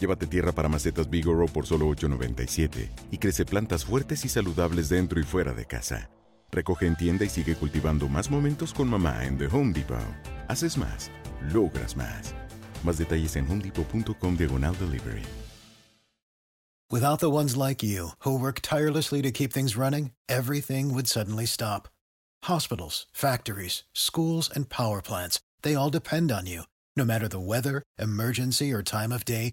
Llévate tierra para macetas Bigoro por solo $8.97 y crece plantas fuertes y saludables dentro y fuera de casa. Recoge en tienda y sigue cultivando más momentos con mamá en The Home Depot. Haces más, logras más. Más detalles en homedepot.com diagonal delivery. Without the ones like you, who work tirelessly to keep things running, everything would suddenly stop. Hospitals, factories, schools, and power plants, they all depend on you. No matter the weather, emergency, or time of day,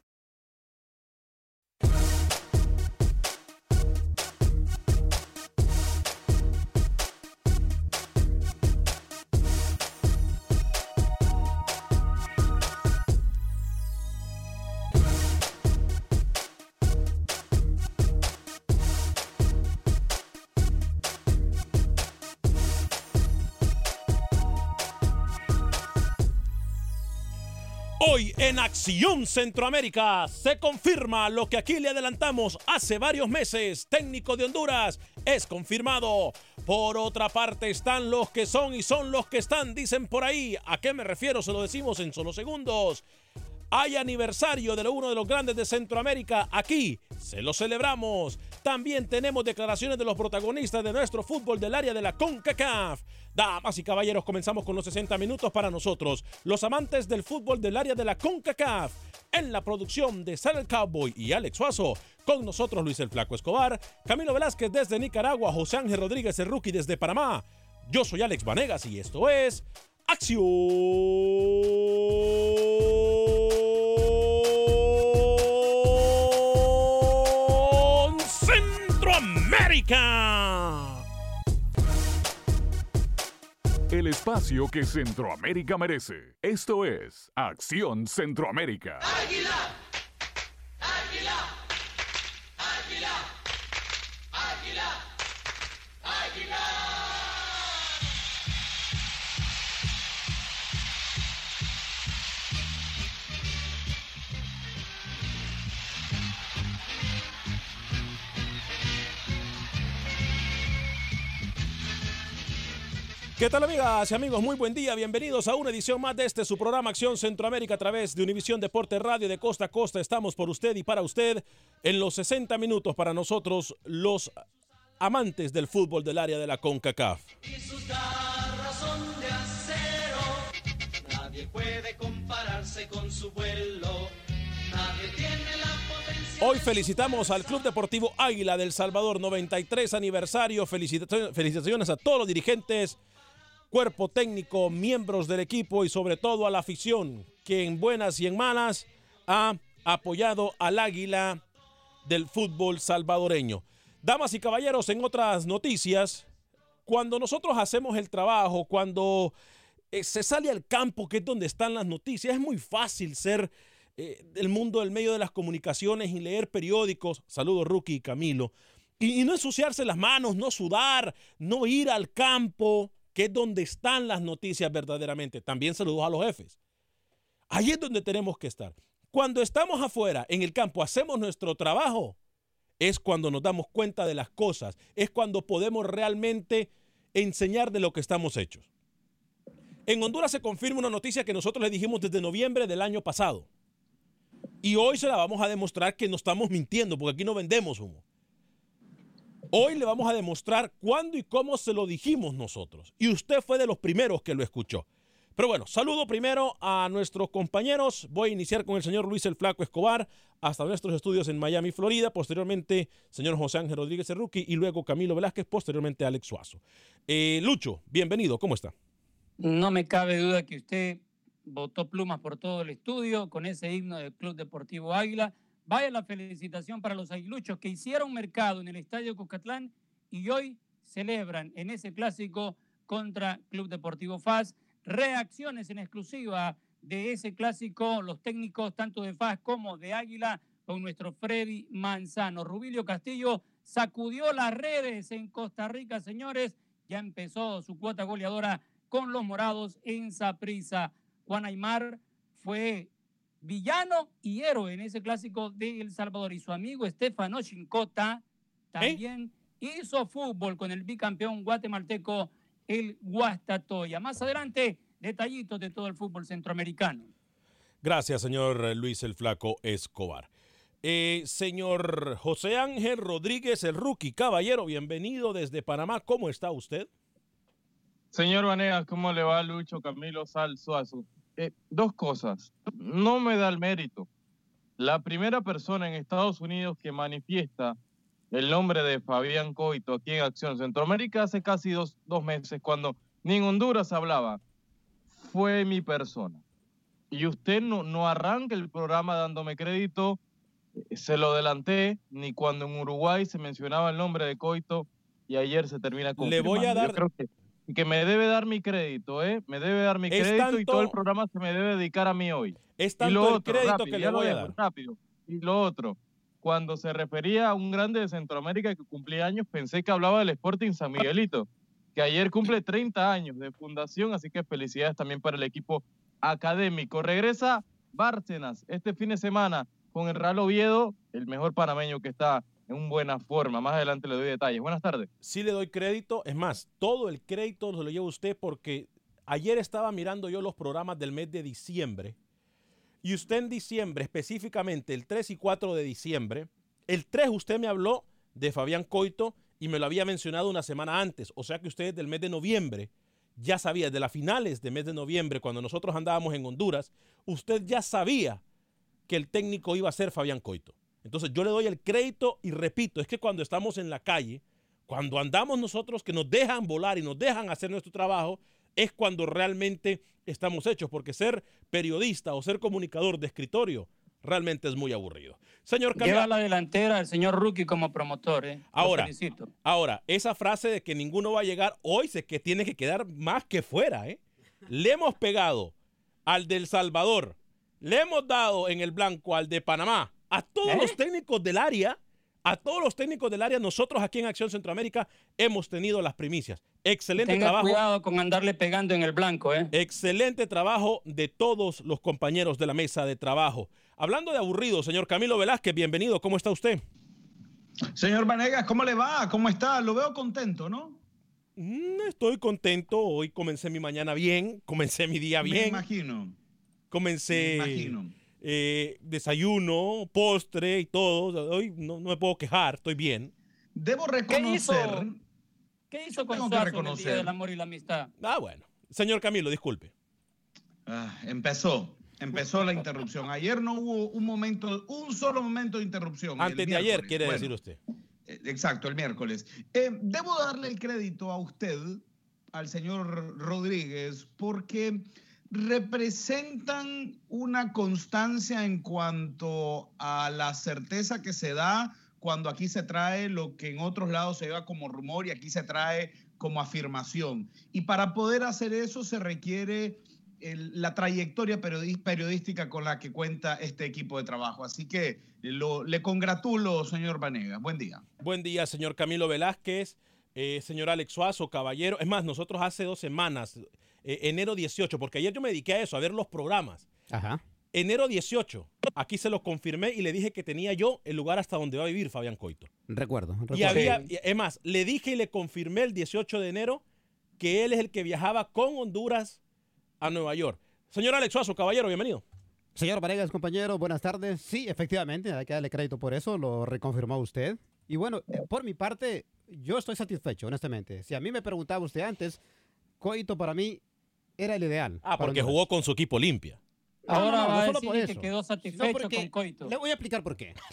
Acción Centroamérica se confirma lo que aquí le adelantamos hace varios meses. Técnico de Honduras es confirmado. Por otra parte están los que son y son los que están, dicen por ahí. ¿A qué me refiero? Se lo decimos en solo segundos. Hay aniversario de uno de los grandes de Centroamérica. Aquí se lo celebramos. También tenemos declaraciones de los protagonistas de nuestro fútbol del área de la CONCACAF. Damas y caballeros, comenzamos con los 60 minutos para nosotros, los amantes del fútbol del área de la CONCACAF. En la producción de Sal Cowboy y Alex Suazo, con nosotros Luis el Flaco Escobar, Camilo Velázquez desde Nicaragua, José Ángel Rodríguez el Rookie desde Panamá. Yo soy Alex Vanegas y esto es Acción Centroamérica. El espacio que Centroamérica merece. Esto es Acción Centroamérica. Águila, ¿Qué tal amigas y amigos? Muy buen día, bienvenidos a una edición más de este su programa Acción Centroamérica a través de Univisión Deporte Radio de Costa a Costa. Estamos por usted y para usted en los 60 minutos para nosotros los amantes del fútbol del área de la CONCACAF. Hoy felicitamos al Club Deportivo Águila del Salvador, 93 aniversario. Felicita- Felicitaciones a todos los dirigentes, cuerpo técnico, miembros del equipo y sobre todo a la afición que en buenas y en malas ha apoyado al Águila del fútbol salvadoreño. Damas y caballeros, en otras noticias, cuando nosotros hacemos el trabajo, cuando eh, se sale al campo, que es donde están las noticias, es muy fácil ser eh, del mundo del medio de las comunicaciones y leer periódicos. Saludos, Rookie y Camilo. Y, y no ensuciarse las manos, no sudar, no ir al campo, que es donde están las noticias verdaderamente. También saludos a los jefes. Ahí es donde tenemos que estar. Cuando estamos afuera, en el campo, hacemos nuestro trabajo, es cuando nos damos cuenta de las cosas, es cuando podemos realmente enseñar de lo que estamos hechos. En Honduras se confirma una noticia que nosotros le dijimos desde noviembre del año pasado. Y hoy se la vamos a demostrar que no estamos mintiendo, porque aquí no vendemos humo. Hoy le vamos a demostrar cuándo y cómo se lo dijimos nosotros. Y usted fue de los primeros que lo escuchó. Pero bueno, saludo primero a nuestros compañeros. Voy a iniciar con el señor Luis el Flaco Escobar hasta nuestros estudios en Miami, Florida. Posteriormente, señor José Ángel Rodríguez Rookie y luego Camilo Velázquez. Posteriormente, Alex Suazo. Eh, Lucho, bienvenido. ¿Cómo está? No me cabe duda que usted botó plumas por todo el estudio con ese himno del Club Deportivo Águila. Vaya la felicitación para los aguiluchos que hicieron mercado en el Estadio Cuscatlán y hoy celebran en ese clásico contra Club Deportivo FAS reacciones en exclusiva de ese clásico, los técnicos tanto de FAS como de Águila, con nuestro Freddy Manzano. Rubilio Castillo sacudió las redes en Costa Rica, señores. Ya empezó su cuota goleadora con los morados en Saprisa. Juan Aymar fue villano y héroe en ese clásico de El Salvador. Y su amigo Estefano Chincota también hizo fútbol con el bicampeón guatemalteco el Guastatoya. Más adelante, detallitos de todo el fútbol centroamericano. Gracias, señor Luis el Flaco Escobar. Eh, señor José Ángel Rodríguez, el rookie caballero, bienvenido desde Panamá. ¿Cómo está usted? Señor Vanegas, ¿cómo le va Lucho Camilo Sal Suazo? Eh, dos cosas. No me da el mérito. La primera persona en Estados Unidos que manifiesta el nombre de Fabián Coito aquí en Acción Centroamérica hace casi dos, dos meses, cuando ni en Honduras hablaba, fue mi persona. Y usted no, no arranca el programa dándome crédito, eh, se lo adelanté, ni cuando en Uruguay se mencionaba el nombre de Coito y ayer se termina con. Le voy a dar. Yo creo que, que me debe dar mi crédito, ¿eh? Me debe dar mi Es crédito y todo el programa se me debe dedicar a mí hoy. Es Y lo el otro, crédito rápido, que le voy a dar. rápido. Y lo otro, cuando se refería a un grande de Centroamérica que cumplía años, pensé que hablaba del Sporting San Miguelito, que ayer cumple 30 años de fundación, así que felicidades también para el equipo académico. Regresa Bárcenas este fin de semana con el Real Oviedo, el mejor panameño que está en buena forma. Más adelante le doy detalles. Buenas tardes. sí le doy crédito. Es más, todo el crédito se lo lleva usted porque ayer estaba mirando yo los programas del mes de diciembre y usted en diciembre, específicamente el 3 y 4 de diciembre, el 3 usted me habló de Fabián Coito y me lo había mencionado una semana antes. O sea que usted del mes de noviembre ya sabía, de las finales de mes de noviembre, cuando nosotros andábamos en Honduras, usted ya sabía que el técnico iba a ser Fabián Coito. Entonces yo le doy el crédito y repito, es que cuando estamos en la calle, cuando andamos nosotros que nos dejan volar y nos dejan hacer nuestro trabajo, es cuando realmente estamos hechos, porque ser periodista o ser comunicador de escritorio realmente es muy aburrido. Señor Lleva Camilo, a la delantera el señor Rookie como promotor. ¿eh? Ahora. ahora, esa frase de que ninguno va a llegar hoy se que tiene que quedar más que fuera, ¿eh? Le hemos pegado al del Salvador, le hemos dado en el blanco al de Panamá, a todos ¿Eh? los técnicos del área, a todos los técnicos del área, nosotros aquí en Acción Centroamérica hemos tenido las primicias. Excelente Tenga trabajo. cuidado con andarle pegando en el blanco. ¿eh? Excelente trabajo de todos los compañeros de la mesa de trabajo. Hablando de aburrido, señor Camilo Velázquez, bienvenido. ¿Cómo está usted? Señor Vanegas, ¿cómo le va? ¿Cómo está? Lo veo contento, ¿no? Mm, Estoy contento. Hoy comencé mi mañana bien, comencé mi día Me bien, imagino. Me comencé imagino. Eh, desayuno, postre y todo. Hoy no, no me puedo quejar, estoy bien. Debo reconocer. ¿Qué hizo con Tengo que Suazo en el reconocer. Día del Amor y la Amistad? Ah, bueno. Señor Camilo, disculpe. Ah, empezó. Empezó la interrupción. Ayer no hubo un momento, un solo momento de interrupción. Antes de ayer, quiere Bueno, decir usted. eh, Exacto, el miércoles. Eh, debo darle el crédito a usted, al señor Rodríguez, porque representan una constancia en cuanto a la certeza que se da cuando aquí se trae lo que en otros lados se lleva como rumor y aquí se trae como afirmación. Y para poder hacer eso se requiere la trayectoria periodística con la que cuenta este equipo de trabajo. Así que lo- le congratulo, señor Vanegas. Buen día. Buen día, señor Camilo Velázquez, eh, señor Alex Suazo, caballero. Es más, nosotros hace dos semanas, eh, enero 18, porque ayer yo me dediqué a eso, a ver los programas. Ajá. Enero 18, aquí se lo confirmé y le dije que tenía yo el lugar hasta donde va a vivir Fabián Coito. Recuerdo. recuerdo. Y había, es más, le dije y le confirmé el 18 de enero que él es el que viajaba con Honduras a Nueva York. Señor Alex Suazo, caballero, bienvenido. Señor Varegas, compañero, buenas tardes. Sí, efectivamente, hay que darle crédito por eso, lo reconfirmó usted. Y bueno, eh, por mi parte, yo estoy satisfecho, honestamente. Si a mí me preguntaba usted antes, Coito para mí era el ideal. Ah, porque jugó con su equipo limpia. Ahora no, va a solo decir por que eso. quedó satisfecho porque con Coito. Le voy a explicar por qué.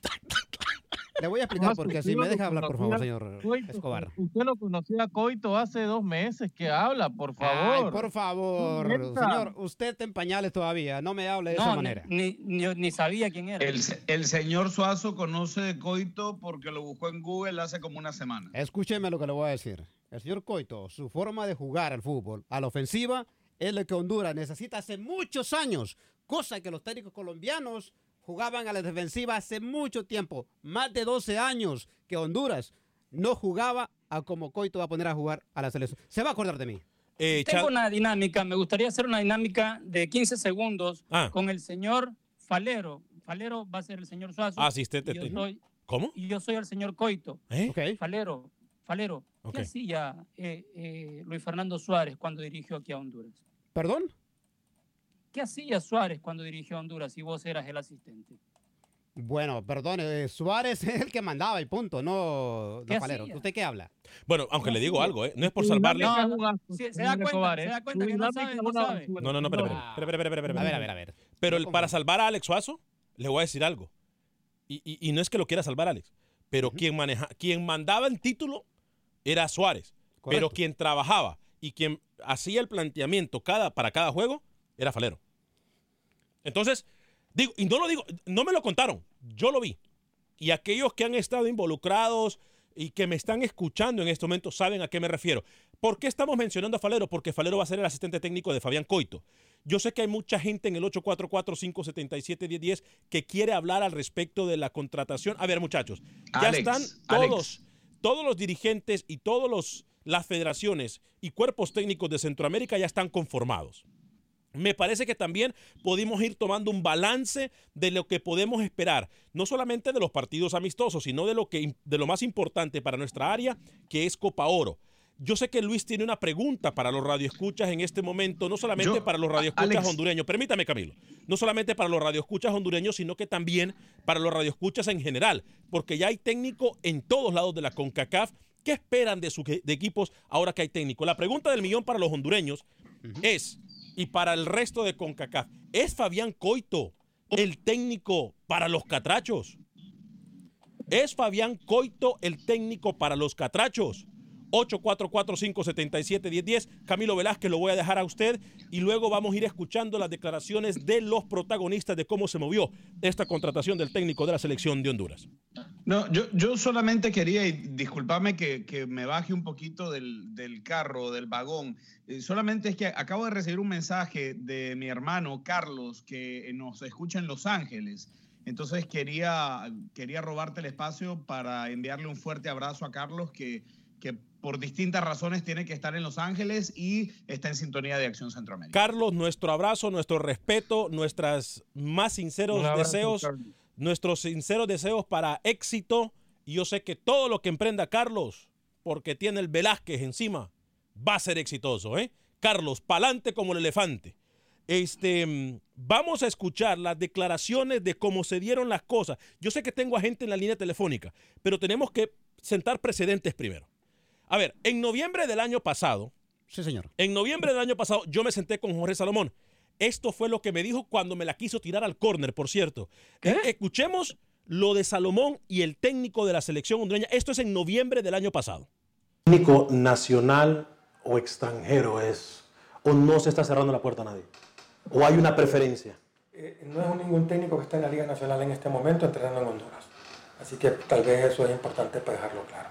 Le voy a explicar por qué. Si me deja hablar, por favor, señor Coito, Escobar. Usted lo conocía a Coito hace dos meses. que habla, por favor? Ay, por favor, señor, usted está en pañales todavía. No me hable de esa No, manera. ni, ni- ni sabía quién era. El, se- el señor Suazo conoce de Coito porque lo buscó en Google hace como una semana. Escúcheme lo que le voy a decir. El señor Coito, su forma de jugar al fútbol, a la ofensiva, es lo que Honduras necesita hace muchos años, cosa que los técnicos colombianos jugaban a la defensiva hace mucho tiempo, más de 12 años que Honduras no jugaba a como Coito va a poner a jugar a la selección. Se va a acordar de mí. Eh, Tengo una dinámica, me gustaría hacer una dinámica de 15 segundos Ah. con el señor Falero. Falero va a ser el señor Suazo. Asistente y yo técnico. soy, ¿Cómo? y yo soy el señor Coito. ¿Eh? Ok. Falero, Falero, Ok. ¿qué hacía eh, eh, Luis Fernando Suárez cuando dirigió aquí a Honduras? ¿Perdón? ¿Qué hacía Suárez cuando dirigió a Honduras y vos eras el asistente? Bueno, perdón, eh, Suárez es el que mandaba y punto, no ¿Qué hacía? ¿Usted qué habla? Bueno, aunque le digo algo, ¿eh? No es por salvarle. No, sí, se da cuenta, se ¿eh? da cuenta que no sabe, no sabe. No, no, no, espera, espera, espera, espera, espera, espera, A ver, a ver, a ver. Pero No el- para salvar a Alex Suazo, le voy a decir algo. Y, y- y no es que lo quiera salvar Alex, pero quien, maneja, quien mandaba el título era Suárez. Pero quien trabajaba y quien hacía el planteamiento cada, para cada juego era Falero. Entonces, digo, y no lo digo, no me lo contaron, yo lo vi. Y aquellos que han estado involucrados y que me están escuchando en este momento saben a qué me refiero. ¿Por qué estamos mencionando a Falero? Porque Falero va a ser el asistente técnico de Fabián Coito. Yo sé que hay mucha gente en el 844-577-1010 que quiere hablar al respecto de la contratación. A ver, muchachos, ya Alex, están Alex. todos, todos los dirigentes y todos los las federaciones y cuerpos técnicos de Centroamérica ya están conformados. Me parece que también podemos ir tomando un balance de lo que podemos esperar, no solamente de los partidos amistosos, sino de lo, que, de lo más importante para nuestra área, que es Copa Oro. Yo sé que Luis tiene una pregunta para los radioescuchas en este momento, no solamente Yo- para los radioescuchas Alex. hondureños, permítame Camilo, no solamente para los radioescuchas hondureños, sino que también para los radioescuchas en general, porque ya hay técnico en todos lados de la CONCACAF. ¿Qué esperan de sus de equipos ahora que hay técnico? La pregunta del millón para los hondureños es, y para el resto de CONCACAF, ¿es Fabián Coito el técnico para los catrachos? ¿Es Fabián Coito el técnico para los catrachos? 844-577-1010. Camilo Velázquez lo voy a dejar a usted y luego vamos a ir escuchando las declaraciones de los protagonistas de cómo se movió esta contratación del técnico de la selección de Honduras. No, yo, yo solamente quería, y disculpame que, que me baje un poquito del, del carro, del vagón. eh, solamente es que acabo de recibir un mensaje de mi hermano Carlos que nos escucha en Los Ángeles. Entonces quería, quería robarte el espacio para enviarle un fuerte abrazo a Carlos que, que por distintas razones tiene que estar en Los Ángeles y está en sintonía de Acción Centroamérica. Carlos, nuestro abrazo, nuestro respeto, nuestras más sinceros abrazo, deseos, Carlos. Nuestros sinceros deseos para éxito. Y yo sé que todo lo que emprenda Carlos, porque tiene el Velázquez encima, va a ser exitoso, ¿eh? Carlos, pa'lante como el elefante. Este, mm, vamos a escuchar las declaraciones de cómo se dieron las cosas. Yo sé que tengo a gente en la línea telefónica, pero tenemos que sentar precedentes primero. A ver, en noviembre del año pasado, Sí, señor. en noviembre del año pasado yo me senté con Jorge Salomón. Esto fue lo que me dijo cuando me la quiso tirar al córner, por cierto. ¿Qué? Eh, Escuchemos lo de Salomón y el técnico de la selección hondureña. Esto es en noviembre del año pasado. técnico nacional o extranjero es, o no se está cerrando la puerta a nadie, o hay una preferencia. Eh, no es ningún técnico que está en la Liga Nacional en este momento entrenando en Honduras. Así que tal vez eso es importante para dejarlo claro.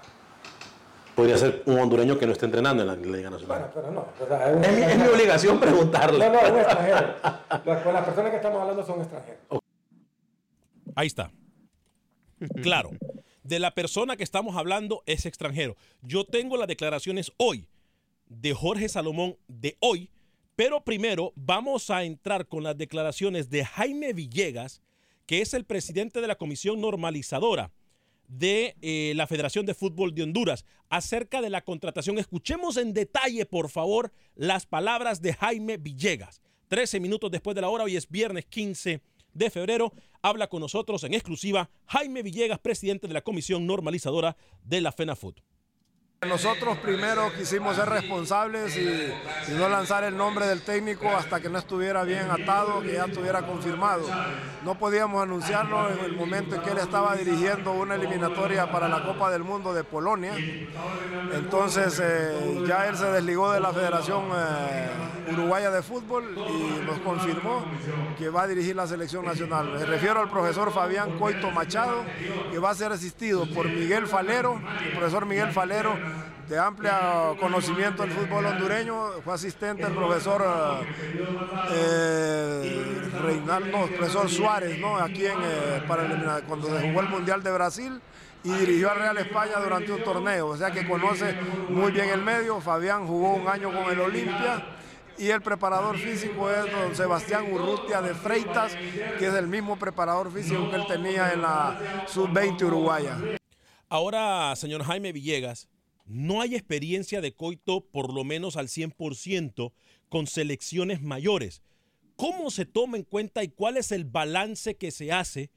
Podría ser un hondureño que no esté entrenando en la Liga Bueno, Nacional. pero no. o sea, un Es mi, es mi extranjero. obligación preguntarle. No, no, es un extranjero. Las, con las personas que estamos hablando son extranjeros. Ahí está. Claro. De la persona que estamos hablando es extranjero. Yo tengo las declaraciones hoy de Jorge Salomón de hoy, pero primero vamos a entrar con las declaraciones de Jaime Villegas, que es el presidente de la Comisión Normalizadora de eh, la Federación de Fútbol de Honduras acerca de la contratación. Escuchemos en detalle, por favor, las palabras de Jaime Villegas. 13 minutos después de la hora, hoy es viernes 15 de febrero. Habla con nosotros en exclusiva Jaime Villegas, presidente de la Comisión Normalizadora de la FENAFUT. Nosotros primero quisimos ser responsables y, no lanzar el nombre del técnico hasta que no estuviera bien atado, que ya estuviera confirmado. No podíamos anunciarlo en el momento en que él estaba dirigiendo una eliminatoria para la Copa del Mundo de Polonia. Entonces eh, ya él se desligó de la Federación eh, Uruguaya de Fútbol y nos confirmó que va a dirigir la selección nacional. Me refiero al profesor Fabián Coito Machado, que va a ser asistido por Miguel Falero, el profesor Miguel Falero de amplia conocimiento del fútbol hondureño, fue asistente del profesor eh, Reinaldo, profesor Suárez, ¿no? aquí en, eh, para cuando se jugó el Mundial de Brasil y dirigió al Real España durante un torneo, o sea que conoce muy bien el medio. Fabián jugó un año con el Olimpia y el preparador físico es don Sebastián Urrutia de Freitas, que es el mismo preparador físico que él tenía en la sub-20 uruguaya. Ahora, señor Jaime Villegas, no hay experiencia de Coito por lo menos al 100% con selecciones mayores. ¿Cómo se toma en cuenta y cuál es el balance que se hace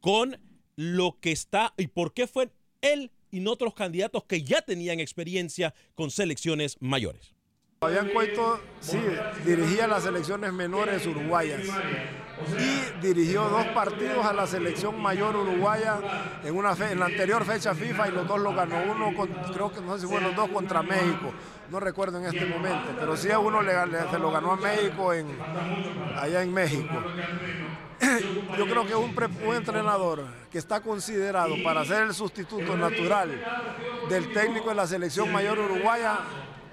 con lo que está y por qué fue él y no otros candidatos que ya tenían experiencia con selecciones mayores? Fabián Coito sí dirigía las selecciones menores uruguayas y dirigió dos partidos a la selección mayor uruguaya en, una en la anterior fecha FIFA y los dos lo ganó. Uno, creo que no sé si fueron los dos contra México, no recuerdo en este momento, pero sí a uno se lo ganó a México en, allá en México. Yo creo que un, un entrenador que está considerado para ser el sustituto natural del técnico de la selección mayor uruguaya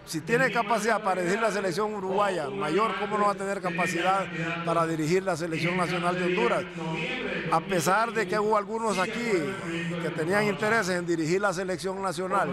si tiene capacidad para dirigir la selección uruguaya mayor, ¿cómo no va a tener capacidad para dirigir la selección nacional de Honduras? A pesar de que hubo algunos aquí que tenían intereses en dirigir la selección nacional,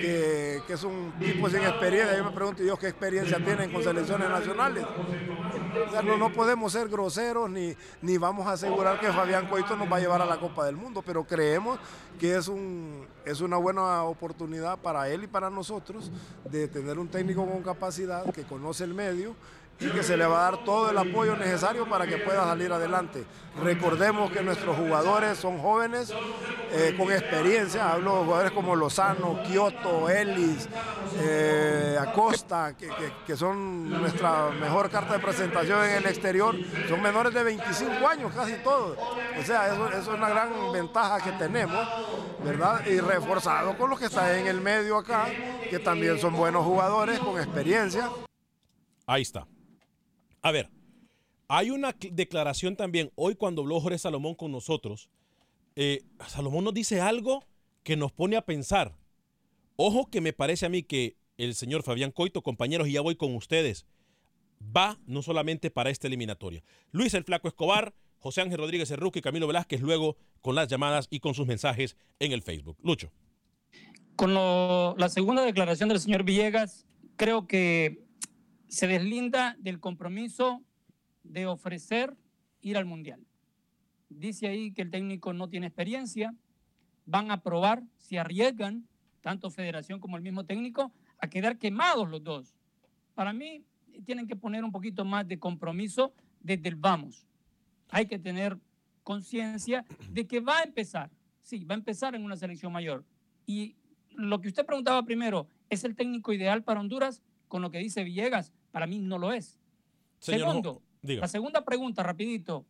que, es un tipo sin experiencia, yo me pregunto yo qué experiencia tienen con selecciones nacionales. O no, podemos ser groseros ni, ni vamos a asegurar que Fabián Coito nos va a llevar a la Copa del Mundo, pero creemos que es, un, es una buena oportunidad para él y para nosotros de tener un técnico con capacidad que conoce el medio y que se le va a dar todo el apoyo necesario para que pueda salir adelante. Recordemos que nuestros jugadores son jóvenes eh, con experiencia, hablo de jugadores como Lozano, Kioto, Ellis, eh, Acosta, que, que, son nuestra mejor carta de presentación en el exterior, son menores de 25 años casi todos. O sea, eso es una gran ventaja que tenemos, ¿verdad? Y reforzado con los que están en el medio acá, que también son buenos jugadores con experiencia. Ahí está. A ver, hay una declaración también hoy cuando habló Jorge Salomón con nosotros. Eh, Salomón nos dice algo que nos pone a pensar. Ojo que me parece a mí que el señor Fabián Coito, compañeros, y ya voy con ustedes, va no solamente para esta eliminatoria. Luis el Flaco Escobar, José Ángel Rodríguez Cerruque y Camilo Velázquez, luego con las llamadas y con sus mensajes en el Facebook. Lucho. Con la segunda declaración del señor Villegas, creo que se deslinda del compromiso de ofrecer ir al Mundial. Dice ahí que el técnico no tiene experiencia, van a probar si arriesgan, tanto federación como el mismo técnico, a quedar quemados los dos. Para mí, tienen que poner un poquito más de compromiso desde el vamos. Hay que tener conciencia de que va a empezar, sí, va a empezar en una selección mayor. Y lo que usted preguntaba primero, ¿es el técnico ideal para Honduras? Con lo que dice Villegas, para mí no lo es. Señor, Segundo, diga. la segunda pregunta, rapidito.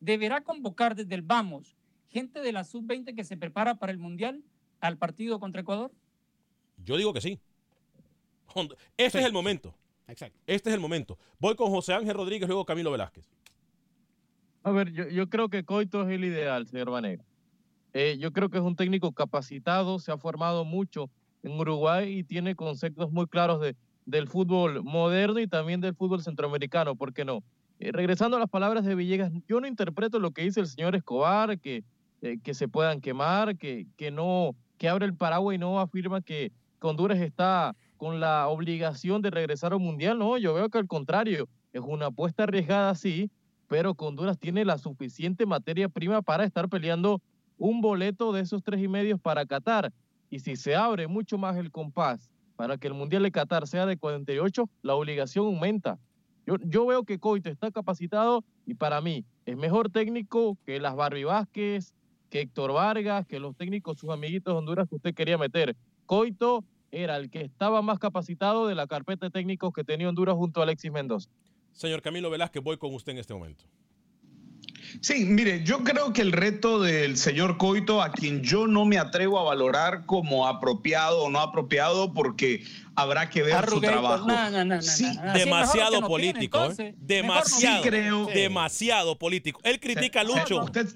¿Deberá convocar desde el vamos gente de la sub-20 que se prepara para el Mundial al partido contra Ecuador? Yo digo que sí. Este Sí. es el momento. Exacto. Este es el momento. Voy con José Ángel Rodríguez, luego Camilo Velázquez. A ver, yo, yo creo que Coito es el ideal, señor Vanega. Eh, yo creo que es un técnico capacitado, se ha formado mucho en Uruguay y tiene conceptos muy claros de, del fútbol moderno y también del fútbol centroamericano, ¿por qué no? Eh, regresando a las palabras de Villegas, yo no interpreto lo que dice el señor Escobar, que, eh, que se puedan quemar, que, que no, que abre el paraguas y no afirma que, Honduras está con la obligación de regresar al mundial. No, yo veo que al contrario, es una apuesta arriesgada, sí, pero Honduras tiene la suficiente materia prima para estar peleando un boleto de esos tres y medios para Qatar. Y si se abre mucho más el compás para que el Mundial de Qatar sea de 48, la obligación aumenta. Yo, yo veo que Coito está capacitado y para mí es mejor técnico que las Barbie Vázquez, que Héctor Vargas, que los técnicos, sus amiguitos de Honduras que usted quería meter. Coito era el que estaba más capacitado de la carpeta de técnicos que tenía Honduras junto a Alexis Mendoza. Señor Camilo Velázquez, voy con usted en este momento. Sí, mire, yo creo que el reto del señor Coito, a quien yo no me atrevo a valorar como apropiado o no apropiado, porque habrá que ver su trabajo. no, no, no, no, Sí, Demasiado no político, ¿eh? entonces. Demasiado. Sí creo. Demasiado político. Él critica a Lucho. usted-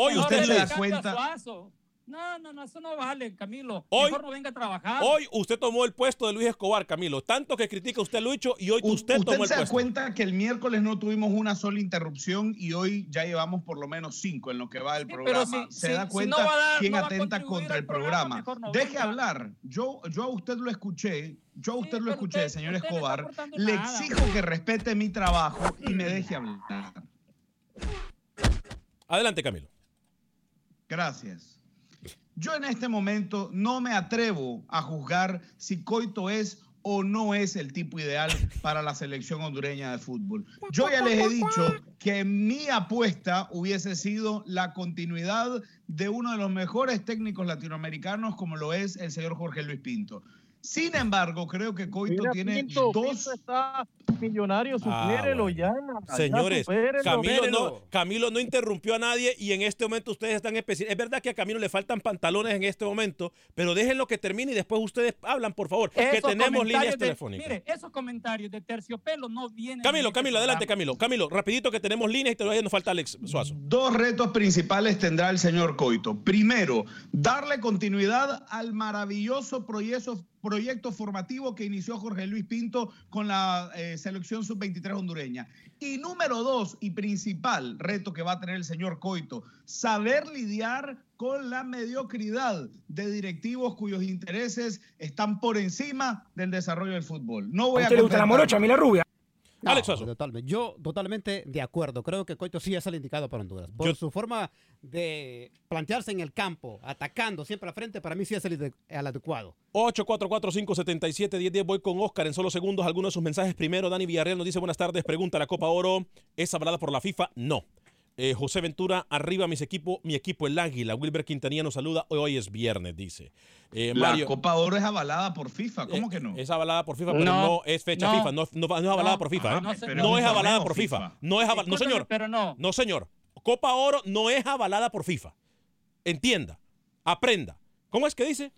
Hoy usted se le da cuenta- Suazo. No, no, no, eso no vale, Camilo. Hoy- Mejor no venga a trabajar. Hoy usted tomó el puesto de Luis Escobar, Camilo. Tanto que critica usted a Lucho y hoy U- usted, tomó el se da puesto. cuenta que el miércoles no tuvimos una sola interrupción y hoy ya llevamos por lo menos cinco en lo que va del pero programa. si- se si- da si cuenta no dar- quién no atenta contra el programa, programa. mejor no Deje venga. hablar. Yo, yo a usted lo escuché. Yo a Sí, usted lo escuché, usted- señor usted Escobar. Le nada. exijo que respete mi trabajo y me deje hablar. Adelante, Camilo. Gracias. Yo en este momento no me atrevo a juzgar si Coito es o no es el tipo ideal para la selección hondureña de fútbol. Yo ya les he dicho que mi apuesta hubiese sido la continuidad de uno de los mejores técnicos latinoamericanos como lo es el señor Jorge Luis Pinto. Sin embargo, creo que Coito Mira, tiene Pinto, dos... Pinto está millonario, Ah, supérelo bueno. ya. ya Señores, supérelo. Camilo no. Camilo no interrumpió a nadie y en este momento ustedes están especiales. Es verdad que a Camilo le faltan pantalones en este momento, pero déjenlo que termine y después ustedes hablan, por favor, que tenemos líneas de- telefónicas. Mire, esos comentarios de terciopelo no vienen. Camilo, este Camilo, adelante. Camilo. Camilo, rapidito que tenemos líneas y todavía nos falta Alex Suazo. Dos retos principales tendrá el señor Coito. Primero, darle continuidad al maravilloso proyecto, proyecto formativo que inició Jorge Luis Pinto con la eh, selección sub-23 hondureña. Y número dos, y principal reto que va a tener el señor Coito, saber lidiar con la mediocridad de directivos cuyos intereses están por encima del desarrollo del fútbol. No voy a, contestar- rubia? No, Alex Suazo. Totalmente. Yo totalmente de acuerdo. Creo que Coito sí es el indicado para Honduras. Por Yo- su forma de plantearse en el campo, atacando siempre a frente, para mí sí es el, el adecuado. 844-577-1010. Voy con Oscar en solo segundos. Algunos de sus mensajes. Primero, Dani Villarreal nos dice: Buenas tardes. Pregunta: ¿La Copa Oro es avalada por la FIFA? No. Eh, José Ventura, arriba mis equipo, mi equipo, el Águila. Wilber Quintanilla nos saluda. Hoy es viernes, dice. Eh, La Mario, Copa Oro es avalada por FIFA, ¿cómo que no? Es avalada por FIFA, pero no, No, es fecha no. FIFA. No, no- no es avalada No, por FIFA. ¿eh? no es avalada por FIFA. FIFA. No, es aval- no, señor. Pero no. No, señor. Copa Oro no es avalada por FIFA. Entienda. Aprenda. ¿Cómo es que dice?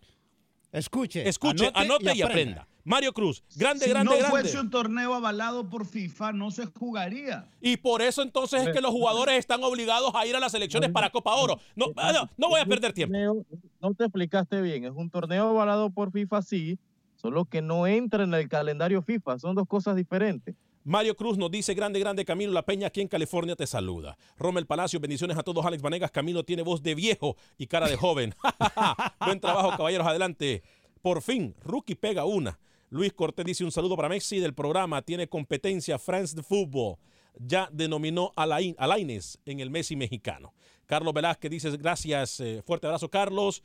Escuche, Escuche, anote, y, aprenda. Mario Cruz, grande, si grande, no grande. fuese un torneo avalado por FIFA, no se jugaría. Y por eso entonces es que los jugadores están obligados a ir a las elecciones para Copa Oro. No, ah, no, no voy a perder tiempo. No te explicaste bien. Es un torneo avalado por FIFA, sí, solo que no entra en el calendario FIFA. Son dos cosas diferentes. Mario Cruz nos dice, grande, grande, Camilo La Peña aquí en California te saluda. Rommel Palacio, bendiciones a todos. Alex Vanegas, Camilo tiene voz de viejo y cara de joven. Buen trabajo, caballeros, adelante. Por fin, Rookie pega una. Luis Cortés dice un saludo para Messi del programa. Tiene competencia France de Fútbol. Ya denominó a, Lain- a Lainez en el Messi mexicano. Carlos Velázquez dice gracias. eh, fuerte abrazo, Carlos.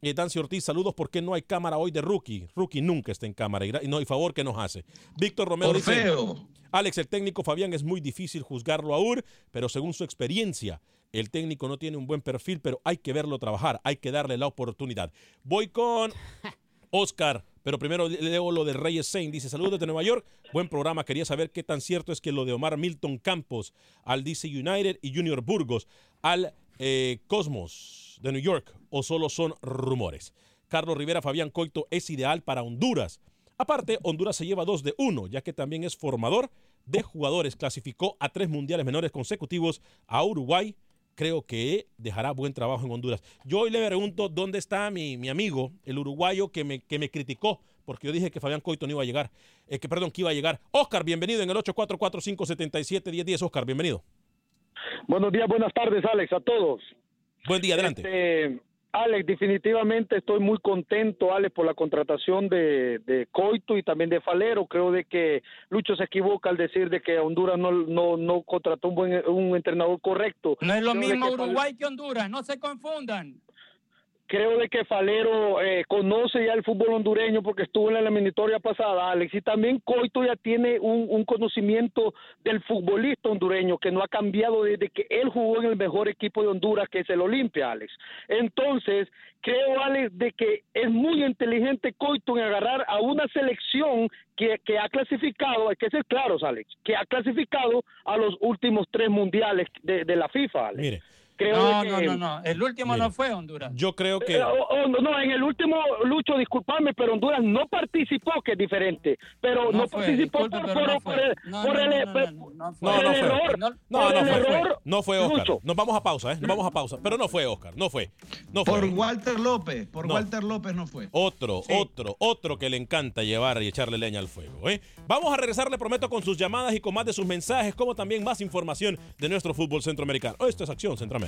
Eh, Dancy Ortiz, saludos. ¿Por qué no hay cámara hoy de Rookie? Rookie nunca está en cámara. Y, no, y favor que nos hace. Víctor Romeo dice. Alex, el técnico Fabián es muy difícil juzgarlo aún, pero según su experiencia, el técnico no tiene un buen perfil, pero hay que verlo trabajar, hay que darle la oportunidad. Voy con Oscar, pero primero leo lo de Reyes Saint. Dice, saludos desde Nueva York, buen programa. Quería saber qué tan cierto es que lo de Omar Milton Campos al DC United y Junior Burgos al eh, Cosmos de New York, o solo son rumores. Carlos Rivera, Fabián Coito es ideal para Honduras. Aparte, Honduras se lleva dos de uno, ya que también es formador de jugadores. Clasificó a tres mundiales menores consecutivos a Uruguay. Creo que dejará buen trabajo en Honduras. Yo hoy le pregunto dónde está mi, mi amigo, el uruguayo que me, que me criticó, porque yo dije que Fabián Coito no iba a llegar, eh, que perdón, que iba a llegar. Oscar, bienvenido en el 844-577-1010. Oscar, bienvenido. Buenos días, buenas tardes, Alex, a todos. Buen día, adelante. Este, Alex, definitivamente estoy muy contento, Alex, por la contratación de, de Coito y también de Falero. Creo de que Lucho se equivoca al decir de que Honduras no, no, no contrató un buen un entrenador correcto. No es lo Creo mismo que Uruguay que Honduras, no se confundan. Creo de que Falero eh, conoce ya el fútbol hondureño porque estuvo en la eliminatoria pasada, Alex, y también Coito ya tiene un, conocimiento del futbolista hondureño que no ha cambiado desde que él jugó en el mejor equipo de Honduras, que es el Olimpia, Alex. Entonces, creo, Alex, de que es muy inteligente Coito en agarrar a una selección que, que ha clasificado, hay que ser claros, Alex, que ha clasificado a los últimos tres mundiales de, de la FIFA, Alex. Mire, Creo no, no, no, no. El último no fue Honduras. Yo creo que... Eh, oh, oh, no, en el último, Lucho, disculpame, pero Honduras no participó, que es diferente. Pero no, No fue, participó disculpe, por, pero por- no fue. por el, No, por error. No, no fue. error. No fue Oscar. Lucho. Nos vamos a pausa, ¿eh? Nos vamos a pausa. Pero no fue Oscar. No fue. No fue. Por Walter López, por No. Walter López no fue. Otro, otro, otro que le encanta llevar y echarle leña al fuego. ¿eh? Vamos a regresar, le prometo, con sus llamadas y con más de sus mensajes, como también más información de nuestro fútbol centroamericano. Esto es Acción Centroamérica.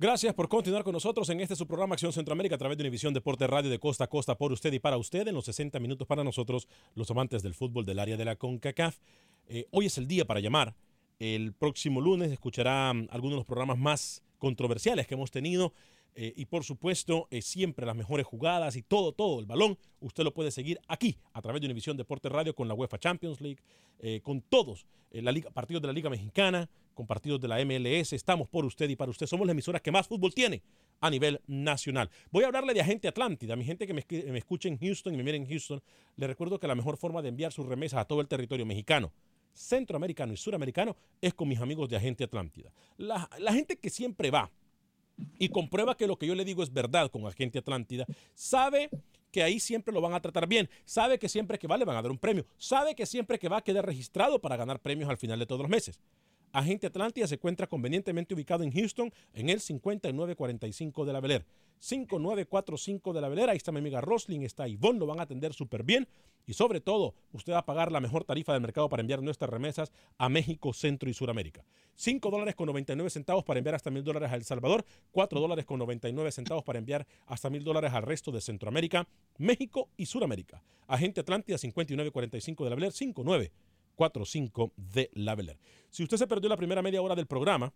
Gracias por continuar con nosotros en este su programa Acción Centroamérica a través de Univisión Deporte Radio de costa a costa por usted y para usted en los 60 minutos para nosotros, los amantes del fútbol del área de la CONCACAF. Eh, hoy es el día para llamar. El próximo lunes escuchará mm, algunos de los programas más controversiales que hemos tenido eh, y por supuesto eh, siempre las mejores jugadas y todo, todo el balón. Usted lo puede seguir aquí a través de Univisión Deporte Radio con la UEFA Champions League, eh, con todos la liga, partidos de la Liga Mexicana, con partidos de la MLS. Estamos por usted y para usted. Somos la emisora que más fútbol tiene a nivel nacional. Voy a hablarle de Agente Atlántida. Mi gente que me, me escuche en Houston y me mire en Houston, le recuerdo que la mejor forma de enviar sus remesas a todo el territorio mexicano centroamericano y suramericano es con mis amigos de Agente Atlántida. La, la gente que siempre va y comprueba que lo que yo le digo es verdad con Agente Atlántida, sabe que ahí siempre lo van a tratar bien, sabe que siempre que va le van a dar un premio, sabe que siempre que va a quedar registrado para ganar premios al final de todos los meses. Agente Atlántida se encuentra convenientemente ubicado en Houston, en el 5945 de la Beler. 5945 de la Velera. Ahí está mi amiga Roslyn, está Ivonne, lo van a atender súper bien. Y sobre todo, usted va a pagar la mejor tarifa del mercado para enviar nuestras remesas a México, Centro y Suramérica. 5 dólares con 99 centavos para enviar hasta mil dólares a El Salvador. 4 dólares con 99 centavos para enviar hasta mil dólares al resto de Centroamérica, México y Suramérica. Agente Atlántida 5945 de la Velera, 59. 45 de la Beler. Si usted se perdió la primera media hora del programa,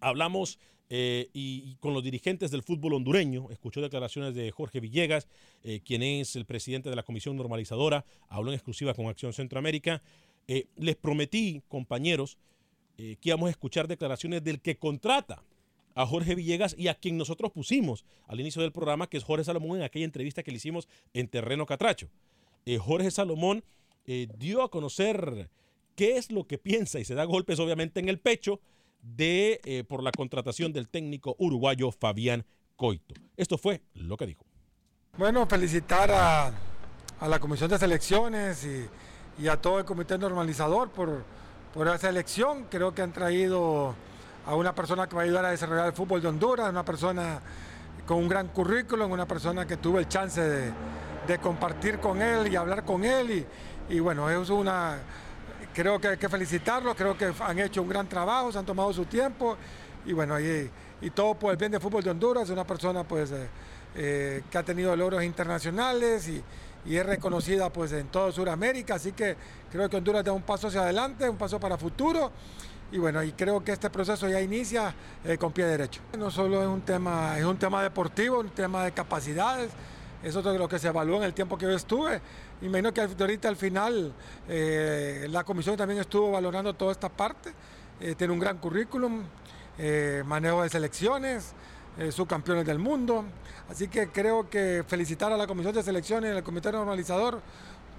hablamos eh, y, con los dirigentes del fútbol hondureño. Escuchó declaraciones de Jorge Villegas, eh, quien es el presidente de la Comisión Normalizadora. Habló en exclusiva con Acción Centroamérica. Eh, les prometí, compañeros, que íbamos a escuchar declaraciones del que contrata a Jorge Villegas y a quien nosotros pusimos al inicio del programa, que es Jorge Salomón, en aquella entrevista que le hicimos en Terreno Catracho. Jorge Salomón eh, dio a conocer qué es lo que piensa y se da golpes obviamente en el pecho de eh, por la contratación del técnico uruguayo Fabián Coito. Esto fue lo que dijo. Bueno, felicitar a, a la Comisión de Selecciones y, y a todo el Comité Normalizador por, por esa elección. Creo que han traído a una persona que va a ayudar a desarrollar el fútbol de Honduras, una persona con un gran currículum, una persona que tuve el chance de, de compartir con él y hablar con él. Y, y bueno, es una, creo que hay que felicitarlos, creo que han hecho un gran trabajo, se han tomado su tiempo y bueno, y, y todo por el bien del fútbol de Honduras, una persona pues eh, eh, que ha tenido logros internacionales y, es reconocida pues en toda Sudamérica, así que creo que Honduras da un paso hacia adelante, un paso para futuro y bueno, y creo que este proceso ya inicia eh, con pie derecho. No solo es un tema, es un tema deportivo, un tema de capacidades, eso es lo que se evaluó en el tiempo que yo estuve. Imagino que ahorita al final eh, la comisión también estuvo valorando toda esta parte. Eh, tiene un gran currículum, eh, manejo de selecciones, subcampeones del mundo. Así que creo que felicitar a la comisión de selecciones y al comité normalizador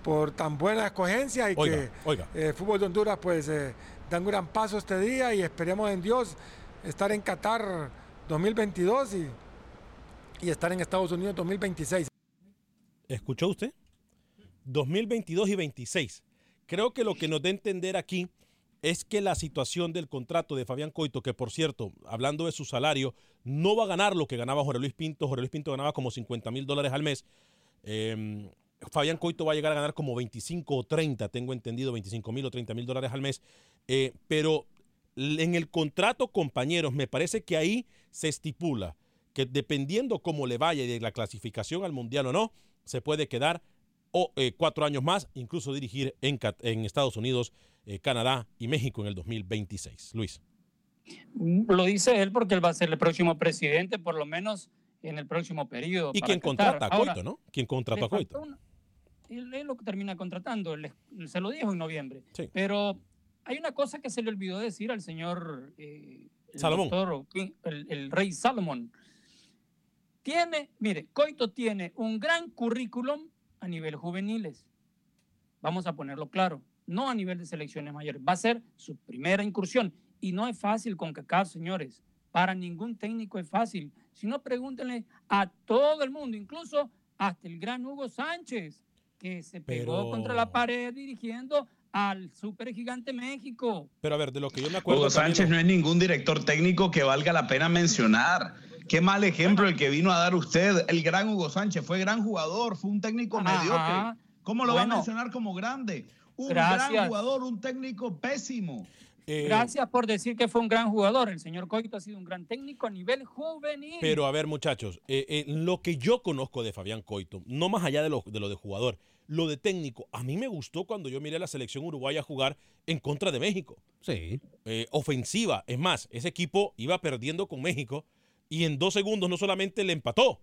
por tan buena escogencia y Oiga, que oiga. el fútbol de Honduras pues da un gran paso este día y esperemos en Dios estar en Qatar 2022 y, y estar en Estados Unidos 2026. ¿Escuchó usted? 2022 y 26. Creo que lo que nos da a entender aquí es que la situación del contrato de Fabián Coito, que por cierto, hablando de su salario, no va a ganar lo que ganaba Jorge Luis Pinto. Jorge Luis Pinto ganaba como 50 mil dólares al mes. Eh, Fabián Coito va a llegar a ganar como 25 o 30, tengo entendido, 25 mil o 30 mil dólares al mes. Eh, pero en el contrato, compañeros, me parece que ahí se estipula que dependiendo cómo le vaya y de la clasificación al mundial o no, se puede quedar o, eh, cuatro años más, incluso dirigir en, Estados Unidos, eh, Canadá y México en el 2026. Luis. Lo dice él porque él va a ser el próximo presidente, por lo menos en el próximo periodo. Y quien contrata a Ahora, Coito, ¿no? Quien contrató a Coito. una- Él es lo que termina contratando, él se lo dijo en noviembre. Pero hay una cosa que se le olvidó decir al señor eh, el Salomón. doctor el, el rey Salomón. Tiene, mire, Coito tiene un gran currículum a nivel juveniles. Vamos a ponerlo claro, no a nivel de selecciones mayores. Va a ser su primera incursión. Y no es fácil con CACAF, señores. Para ningún técnico es fácil. Si no, pregúntenle a todo el mundo, incluso hasta el gran Hugo Sánchez, que se pegó Pero- contra la pared dirigiendo al super gigante México. Pero a ver, de lo que yo me acuerdo. Hugo Sánchez no es ningún director técnico que valga la pena mencionar. Qué mal ejemplo el que vino a dar usted, el gran Hugo Sánchez. Fue gran jugador, fue un técnico Ajá. mediocre. ¿Cómo lo va a mencionar como grande? Un Gracias. gran jugador, un técnico pésimo. Eh, Gracias por decir que fue un gran jugador. El señor Coito ha sido un gran técnico a nivel juvenil. Pero a ver, muchachos, eh, eh, lo que yo conozco de Fabián Coito, no más allá de lo, de lo de jugador, lo de técnico, a mí me gustó cuando yo miré a la selección uruguaya jugar en contra de México. Sí. Eh, ofensiva. Es más, ese equipo iba perdiendo con México y en dos segundos no solamente le empató,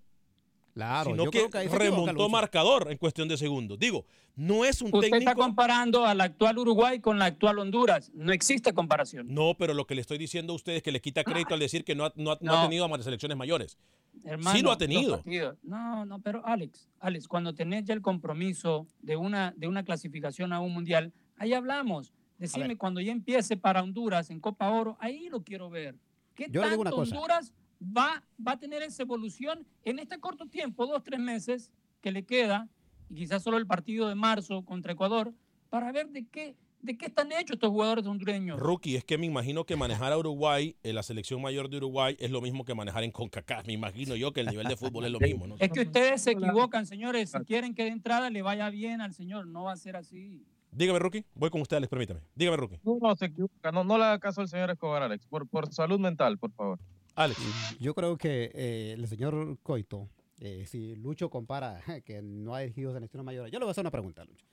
Claro, sino yo que creo que remontó marcador en cuestión de segundos. Digo, no es un Usted está técnico. comparando al actual Uruguay con la actual Honduras. No existe comparación. No, pero lo que le estoy diciendo a ustedes es que le quita crédito al decir que no ha, no ha- no ha tenido a selecciones mayores. Hermano, sí lo ha tenido. No, no, pero Alex, Alex, cuando tenés ya el compromiso de una, de una clasificación a un mundial, ahí hablamos. Decime cuando ya empiece para Honduras en Copa Oro, ahí lo quiero ver. ¿Qué Yo le digo una tanto cosa. Honduras va, va a tener esa evolución en este corto tiempo, dos, tres meses que le queda, y quizás solo el partido de marzo contra Ecuador, para ver de qué, de qué están hechos estos jugadores hondureños? Rookie, es que me imagino que manejar a Uruguay, en la selección mayor de Uruguay, es lo mismo que manejar en CONCACAF. Me imagino yo que el nivel de fútbol es lo mismo, ¿no? Es que ustedes se equivocan, señores. Si quieren que de entrada le vaya bien al señor, no va a ser así. Dígame, Rookie. Voy con usted, Alex, permítame. Dígame, Rookie. No, no, se equivoca. No, no le haga caso al señor Escobar, Alex. Por, por salud mental, por favor. Alex. Yo creo que eh, el señor Coito, eh, si Lucho compara que no ha dirigido selecciones mayores, yo le voy a hacer una pregunta, Lucho.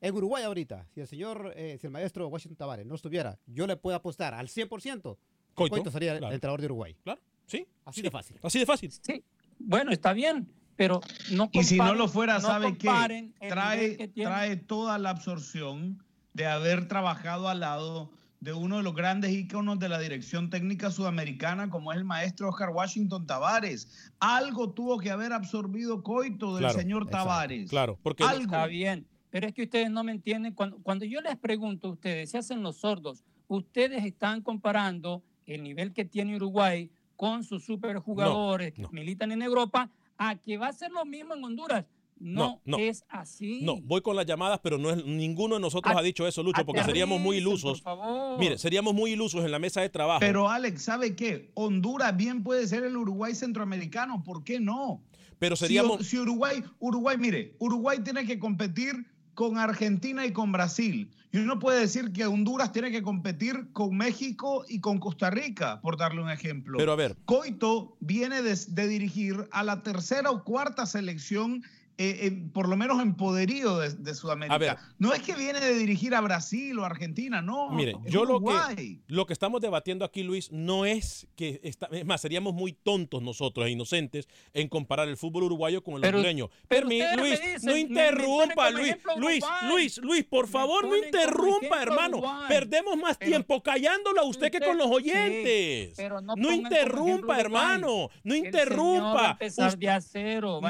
En Uruguay ahorita, si el señor, eh, si el maestro Washington Tavares no estuviera, yo le puedo apostar al 100% que Coito, Coito, sería el claro. entrenador de Uruguay. Claro, sí. Así sí. de fácil. Así de fácil. Sí, bueno, está bien, pero no Y si no comparen- lo fuera, no ¿sabe qué? comparen el Trae, que trae toda la absorción de haber trabajado al lado de uno de los grandes íconos de la dirección técnica sudamericana, como es el maestro Oscar Washington Tavares. Algo tuvo que haber absorbido Coito del Claro, señor Tavares. Claro, porque Algo. Está bien, pero es que ustedes no me entienden. Cuando, cuando yo les pregunto a ustedes, se hacen los sordos, ustedes están comparando el nivel que tiene Uruguay con sus superjugadores que no. militan en Europa a que va a ser lo mismo en Honduras. No, No, no. es así. No, voy con las llamadas, pero no es, ninguno de nosotros ha dicho eso, Lucho, porque seríamos muy ilusos. por favor. Mire, seríamos muy ilusos en la mesa de trabajo. Pero Alex, ¿sabe qué? Honduras bien puede ser el Uruguay centroamericano, ¿por qué no? Pero Si- seríamos- Si, Uruguay, Uruguay, mire, Uruguay tiene que competir con Argentina y con Brasil. Y uno puede decir que Honduras tiene que competir con México y con Costa Rica, por darle un ejemplo. Pero a ver. Coito viene de, de dirigir a la tercera o cuarta selección, eh, eh, por lo menos en poderío de, de Sudamérica. A ver. No es que viene de dirigir a Brasil o Argentina, no. Mire, yo lo que, lo que estamos debatiendo aquí, Luis, no es que, está, es más, seríamos muy tontos nosotros e inocentes en comparar el fútbol uruguayo con el Pero- hondureño. pero Luis, dicen, no me- me interrumpa, Luis, Luis. Luis, Luis, por favor, no interrumpa, hermano. Uruguay. Perdemos más Pero- tiempo callándolo a usted, que con los sí, oyentes. pero no no interrumpa, hermano, no interrumpa. Usted-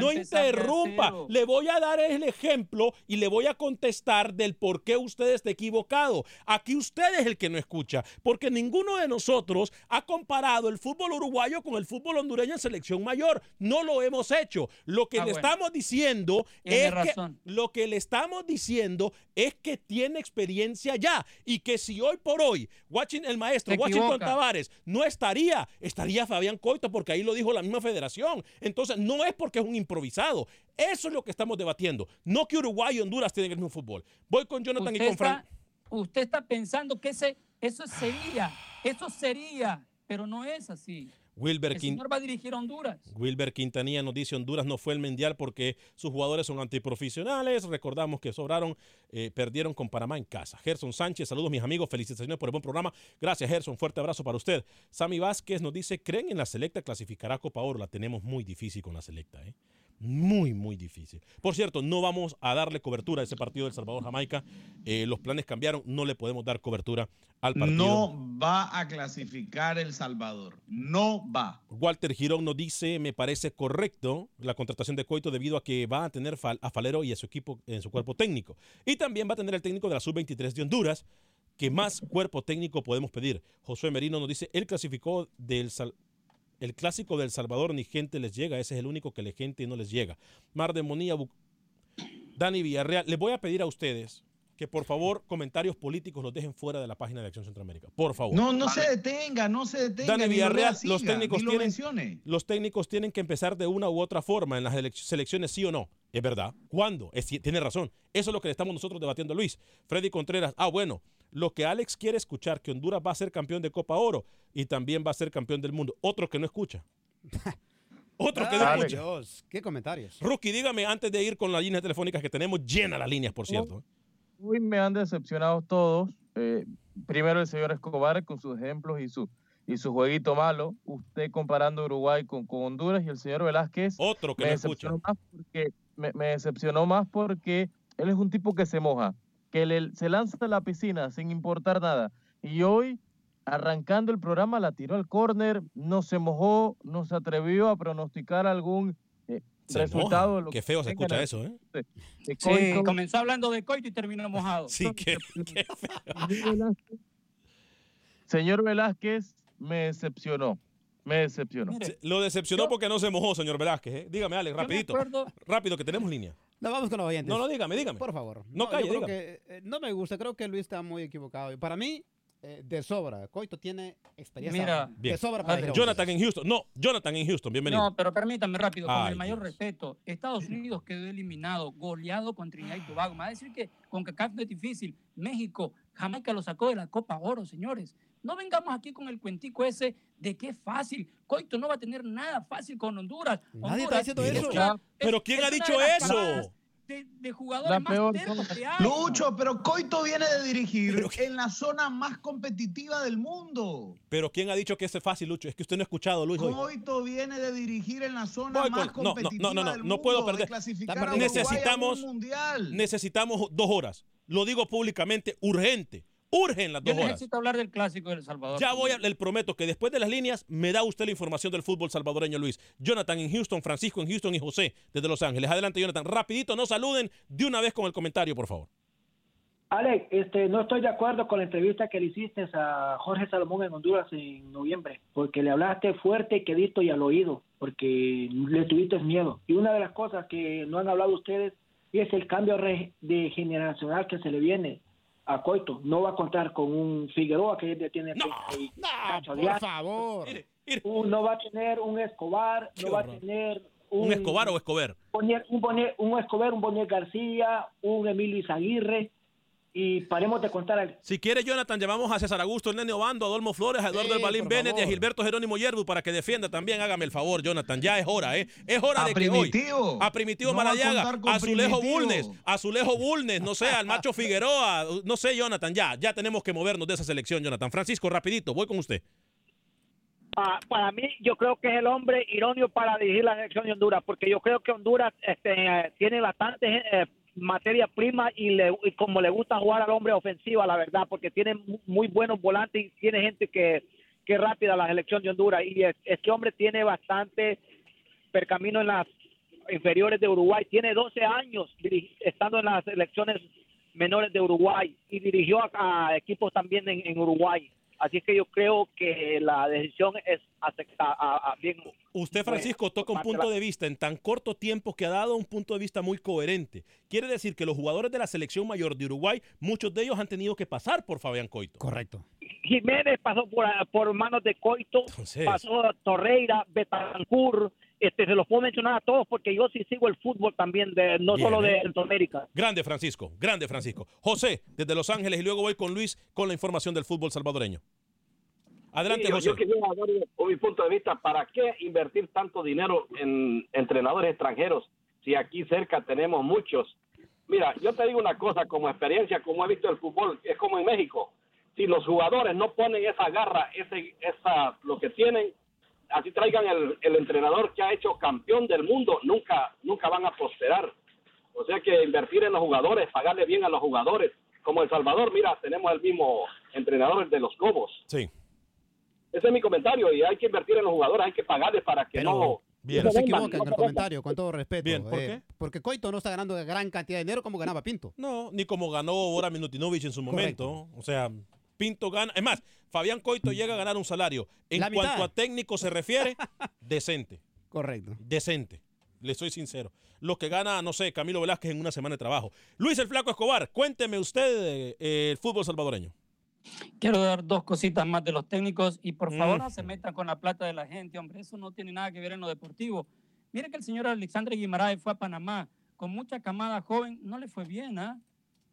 no interrumpa. Le voy a dar el ejemplo y le voy a contestar del por qué usted está equivocado. Aquí usted es el que no escucha, porque ninguno de nosotros ha comparado el fútbol uruguayo con el fútbol hondureño en selección mayor. No lo hemos hecho. Lo que Ah, le bueno. estamos diciendo Tiene es razón. que lo que le estamos diciendo es que tiene experiencia ya y que si hoy por hoy el maestro Se Washington equivoca. Tavares no estaría, estaría Fabián Coito porque ahí lo dijo la misma federación. Entonces no es porque es un improvisado. Eso es lo que estamos debatiendo. No que Uruguay y Honduras tienen el mismo fútbol. Voy con Jonathan y con Frank. está, usted está pensando que ese, eso sería, eso sería, pero no es así. Wilber, El señor va a dirigir a Honduras. Wilber Quintanilla nos dice Honduras no fue el mundial porque sus jugadores son antiprofesionales. Recordamos que sobraron, eh, perdieron con Panamá en casa. Gerson Sánchez, saludos mis amigos, felicitaciones por el buen programa. Gracias Gerson, fuerte abrazo para usted. Sammy Vázquez nos dice, ¿creen en la selecta clasificará a Copa Oro? La tenemos muy difícil con la selecta, ¿eh? Muy, muy difícil. Por cierto, no vamos a darle cobertura a ese partido del Salvador-Jamaica. Eh, los planes cambiaron, no le podemos dar cobertura al partido. No va a clasificar El Salvador. No va. Walter Girón nos dice, me parece correcto la contratación de Coito debido a que va a tener a Falero y a su equipo en su cuerpo técnico. Y también va a tener el técnico de la sub-23 de Honduras, que más cuerpo técnico podemos pedir. Josué Merino nos dice, él clasificó del Sal- el clásico del Salvador, ni gente les llega, ese es el único que la gente no les llega. Mar de Monía, Bu- Dani Villarreal, les voy a pedir a ustedes que por favor comentarios políticos los dejen fuera de la página de Acción Centroamérica. Por favor. No, no se detenga, no se detenga. Dani Villarreal, siga, los técnicos ni lo tienen, los técnicos tienen que empezar de una u otra forma en las elec- selecciones, sí o no. Es verdad. ¿Cuándo? Es, tiene razón. Eso es lo que le estamos nosotros debatiendo, Luis. Freddy Contreras. Ah, bueno. Lo que Alex quiere escuchar, que Honduras va a ser campeón de Copa Oro y también va a ser campeón del mundo. Otro que no escucha. Otro que no Ay, escucha. Dios, qué comentarios. Rookie, dígame antes de ir con las líneas telefónicas que tenemos llenas las líneas, por cierto. Hoy me han decepcionado todos. Eh, primero el señor Escobar con sus ejemplos y su y su jueguito malo. Usted comparando Uruguay con, con Honduras y el señor Velázquez. Otro que me decepcionó escucha. más porque me, me decepcionó más porque él es un tipo que se moja, que le- se lanza a la piscina sin importar nada. Y hoy, arrancando el programa, la tiró al córner, no se mojó, no se atrevió a pronosticar algún Se resultado. lo Qué que feo se escucha eso, ¿eh? de- de Sí, comenzó hablando de coito y terminó mojado. Sí, qué, qué feo. Señor Velázquez me decepcionó. Me decepcionó. Lo decepcionó porque no se mojó, señor Velázquez. ¿eh? Dígame, Alex, rapidito. acuerdo- Rápido, que tenemos línea. No, vamos con los oyentes. No, no, dígame, dígame. Por favor. No yo calle, dígame. que, eh, no me gusta, creo que Luis está muy equivocado. Para mí, eh, de sobra. Coito tiene experiencia Mira, de Bien. sobra para dirigir Jonathan en Houston. No, Jonathan en Houston, bienvenido. No, pero permítame rápido, con Ay, el mayor respeto. Estados Unidos quedó eliminado, goleado con Trinidad y Tobago. Me va a decir que con CACAF no es difícil. México, Jamaica lo sacó de la Copa Oro, señores. No vengamos aquí con el cuentico ese de que es fácil. Coito no va a tener nada fácil con Honduras. Nadie Honduras está diciendo es eso. Pero ¿quién es ha dicho eso? De, de jugadores La más peor tercos que hay. Lucho, pero Coito viene de dirigir en la zona más competitiva del mundo. Pero ¿quién ha dicho que es fácil, Lucho? Es que usted no ha escuchado, Luis. hoy. Coito viene de dirigir en la zona Voy más con- no, no, competitiva no, no, no, del no mundo, puedo de perder. Necesitamos, mundial. necesitamos dos horas. Lo digo públicamente, urgente. Urgen las Yo dos horas. necesito hablar del clásico del Salvador. Ya voy, a, le prometo que después de las líneas me da usted la información del fútbol salvadoreño, Luis. Jonathan en Houston, Francisco en Houston y José desde Los Ángeles. Adelante, Jonathan. Rapidito, no saluden de una vez con el comentario, por favor. Alex, este, no estoy de acuerdo con la entrevista que le hiciste a Jorge Salomón en Honduras en noviembre, porque le hablaste fuerte, quedito y al oído, porque le tuviste miedo. Y una de las cosas que no han hablado ustedes es el cambio de generacional que se le viene a Coito. No va a contar con un Figueroa que ya tiene... No, por favor. no va a tener un Escobar, Qué no va a tener ¿Un Escobar o Escobar? Bonier- un, Bonier- un Escobar, un Bonier García, un Emilio Izaguirre, y paremos de contar al Si quiere, Jonathan, llamamos a César Augusto, el Nene Obando, a Adolmo Flores, a Eduardo Sí, El Balín por Bennett y a. Gilberto Jerónimo Yerbu para que defienda también. Hágame el favor, Jonathan. Ya es hora, ¿eh? Es hora A de que hoy. Primitivo. A Primitivo No va a a Zulejo Primitivo. Bulnes, a Zulejo Bulnes, no sé, al Macho Figueroa, no sé, Jonathan, ya, ya tenemos que movernos de esa selección, Jonathan. Francisco, rapidito, voy con usted. Pa- para mí, yo creo que es el hombre idóneo para dirigir la selección de Honduras, porque yo creo que Honduras este, eh, tiene bastante eh, materia prima y, le, y como le gusta jugar al hombre ofensiva, la verdad, porque tiene mu- muy buenos volantes y tiene gente que, que rápida la selección de Honduras. Y es- este hombre tiene bastante percamino en las inferiores de Uruguay. Tiene 12 años estando en las selecciones menores de Uruguay y dirigió a, equipos también en Uruguay. Así que yo creo que la decisión es acepta- a- a- bien. Usted, Francisco, toca un punto de vista en tan corto tiempo que ha dado un punto de vista muy coherente. Quiere decir que los jugadores de la selección mayor de Uruguay, muchos de ellos han tenido que pasar por Fabián Coito. Correcto. Jiménez pasó por, por manos de Coito, Entonces- pasó Torreira, Betancourt, este, se los puedo mencionar a todos porque yo sí sigo el fútbol también, de, no Bien, solo de. Centroamérica. Grande Francisco, grande Francisco. José, desde Los Ángeles y luego voy con Luis con la información del fútbol salvadoreño. Adelante, Sí, José. Yo quería dar mi punto de vista, ¿para qué invertir tanto dinero en entrenadores extranjeros si aquí cerca tenemos muchos? Mira, yo te digo una cosa, como experiencia, como he visto el fútbol, es como en México. Si los jugadores no ponen esa garra, ese, esa, lo que tienen, así traigan el, el entrenador que ha hecho campeón del mundo, nunca, nunca van a prosperar. O sea que invertir en los jugadores, pagarle bien a los jugadores. Como El Salvador, mira, tenemos el mismo entrenador de los Lobos. Sí. Ese es mi comentario y hay que invertir en los jugadores, hay que pagarles para que no... Pero no se vendan, equivoca no en el comentario, con todo respeto. Bien, ¿por eh, qué? Porque Coito no está ganando gran cantidad de dinero como ganaba Pinto. No, ni como ganó Bora Minutinovich en su momento. O sea, Pinto gana. Es más, Fabián Coito llega a ganar un salario. En La mitad. cuanto a técnico se refiere, decente. Correcto. Decente. Le soy sincero. Lo que gana, no sé, Camilo Velázquez en una semana de trabajo. Luis el Flaco Escobar, cuénteme usted eh, el fútbol salvadoreño. Quiero dar dos cositas más de los técnicos y por favor Mm. no se metan con la plata de la gente, hombre, eso no tiene nada que ver en lo deportivo. Mire que el señor Alexandre Guimaraes fue a Panamá con mucha camada joven, no le fue bien, ¿ah?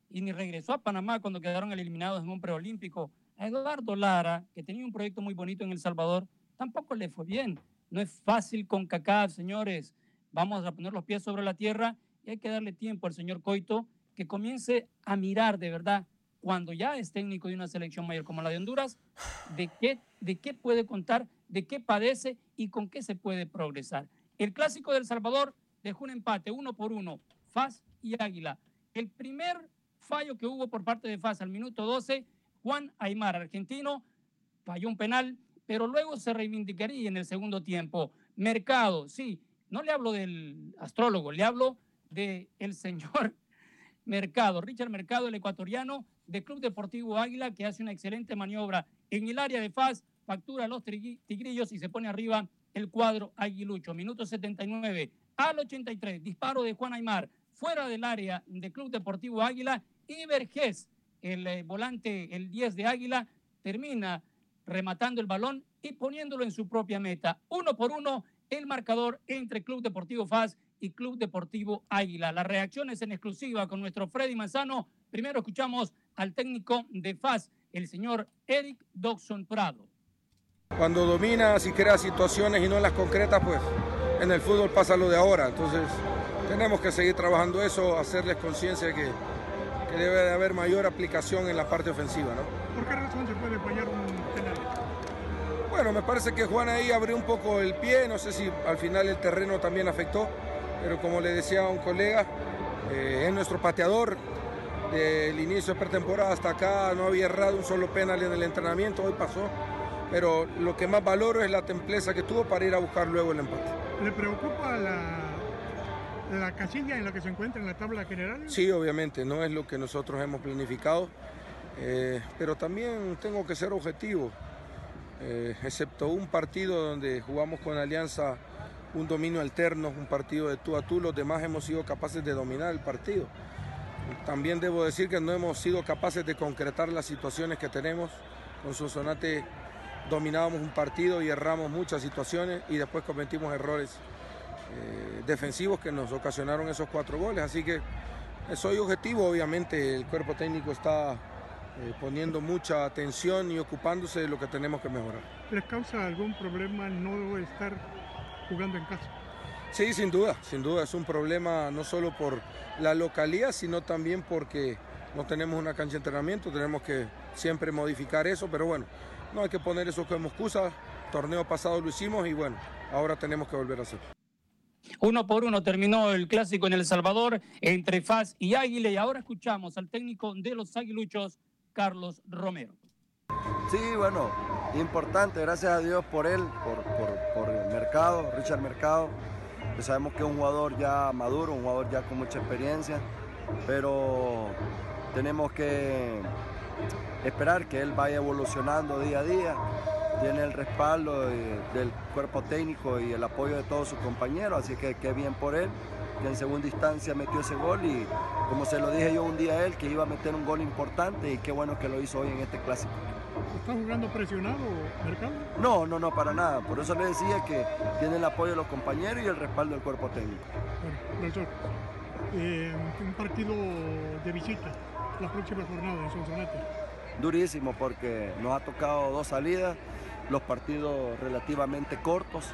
Y ni regresó a Panamá cuando quedaron eliminados en un preolímpico. A Eduardo Lara, que tenía un proyecto muy bonito en El Salvador, tampoco le fue bien. No es fácil con CACAF, señores. Vamos a poner los pies sobre la tierra y hay que darle tiempo al señor Coito que comience a mirar de verdad cuando ya es técnico de una selección mayor como la de Honduras, de qué, de qué puede contar, de qué padece y con qué se puede progresar. El clásico del Salvador dejó un empate uno por uno, FAS y Águila. El primer fallo que hubo por parte de FAS al minuto 12, Juan Aymar, argentino, falló un penal, pero luego se reivindicaría en el segundo tiempo. Mercado, sí, no le hablo del astrólogo, le hablo del el señor Mercado, Richard Mercado, el ecuatoriano de Club Deportivo Águila, que hace una excelente maniobra en el área de Faz, factura los tigrillos y se pone arriba el cuadro aguilucho. Minuto 79 al 83, disparo de Juan Aymar fuera del área de Club Deportivo Águila y Vergés, el eh, volante, el 10 de Águila, termina rematando el balón y poniéndolo en su propia meta. Uno por uno, el marcador entre Club Deportivo Faz y Club Deportivo Águila. Las reacciones en exclusiva con nuestro Freddy Manzano. Primero escuchamos al técnico de Faz, el señor Eric Dodson Prado. Cuando dominas y creas situaciones y no las concretas, pues en el fútbol pasa lo de ahora. Entonces tenemos que seguir trabajando eso, hacerles conciencia que, que debe de haber mayor aplicación en la parte ofensiva. ¿no? ¿Por qué razón se puede fallar un penal? Bueno, me parece que Juan ahí abrió un poco el pie, no sé si al final el terreno también afectó, pero como le decía a un colega, eh, es nuestro pateador. Del inicio de pretemporada hasta acá no había errado un solo penal en el entrenamiento, hoy pasó, pero lo que más valoro es la templeza que tuvo para ir a buscar luego el empate. ¿Le preocupa la, la casilla en la que se encuentra en la tabla general? Sí, obviamente, no es lo que nosotros hemos planificado, eh, pero también tengo que ser objetivo, eh, excepto un partido donde jugamos con Alianza un dominio alterno, un partido de tú a tú, los demás hemos sido capaces de dominar el partido. También debo decir que no hemos sido capaces de concretar las situaciones que tenemos. Con Sonsonate dominábamos un partido y erramos muchas situaciones y después cometimos errores eh, defensivos que nos ocasionaron esos cuatro goles. Así que eh, soy objetivo, obviamente el cuerpo técnico está eh, poniendo mucha atención y ocupándose de lo que tenemos que mejorar. ¿Les causa algún problema no estar jugando en casa? Sí, sin duda, sin duda es un problema no solo por la localidad, sino también porque no tenemos una cancha de entrenamiento, tenemos que siempre modificar eso, pero bueno, no hay que poner eso como excusa. Torneo pasado lo hicimos y bueno, ahora tenemos que volver a hacer. Uno por uno terminó el clásico en El Salvador entre Faz y Águila y ahora escuchamos al técnico de los Aguiluchos, Carlos Romero. Sí, bueno, importante, gracias a Dios por él, por, por, por el mercado, Richard Mercado. sabemos que es un jugador ya maduro, un jugador ya con mucha experiencia, pero tenemos que esperar que él vaya evolucionando día a día. Tiene el respaldo de- del cuerpo técnico y el apoyo de todos sus compañeros, así que qué bien por él, que en segunda instancia metió ese gol y como se lo dije yo un día a él, que iba a meter un gol importante y qué bueno que lo hizo hoy en este clásico. ¿Está jugando presionado, Mercado? No, no, no, para nada. Por eso le decía que tiene el apoyo de los compañeros y el respaldo del cuerpo técnico. Bueno, doctor, eh, un partido de visita la próxima jornada en Sonsonate. Durísimo porque nos ha tocado dos salidas, los partidos relativamente cortos.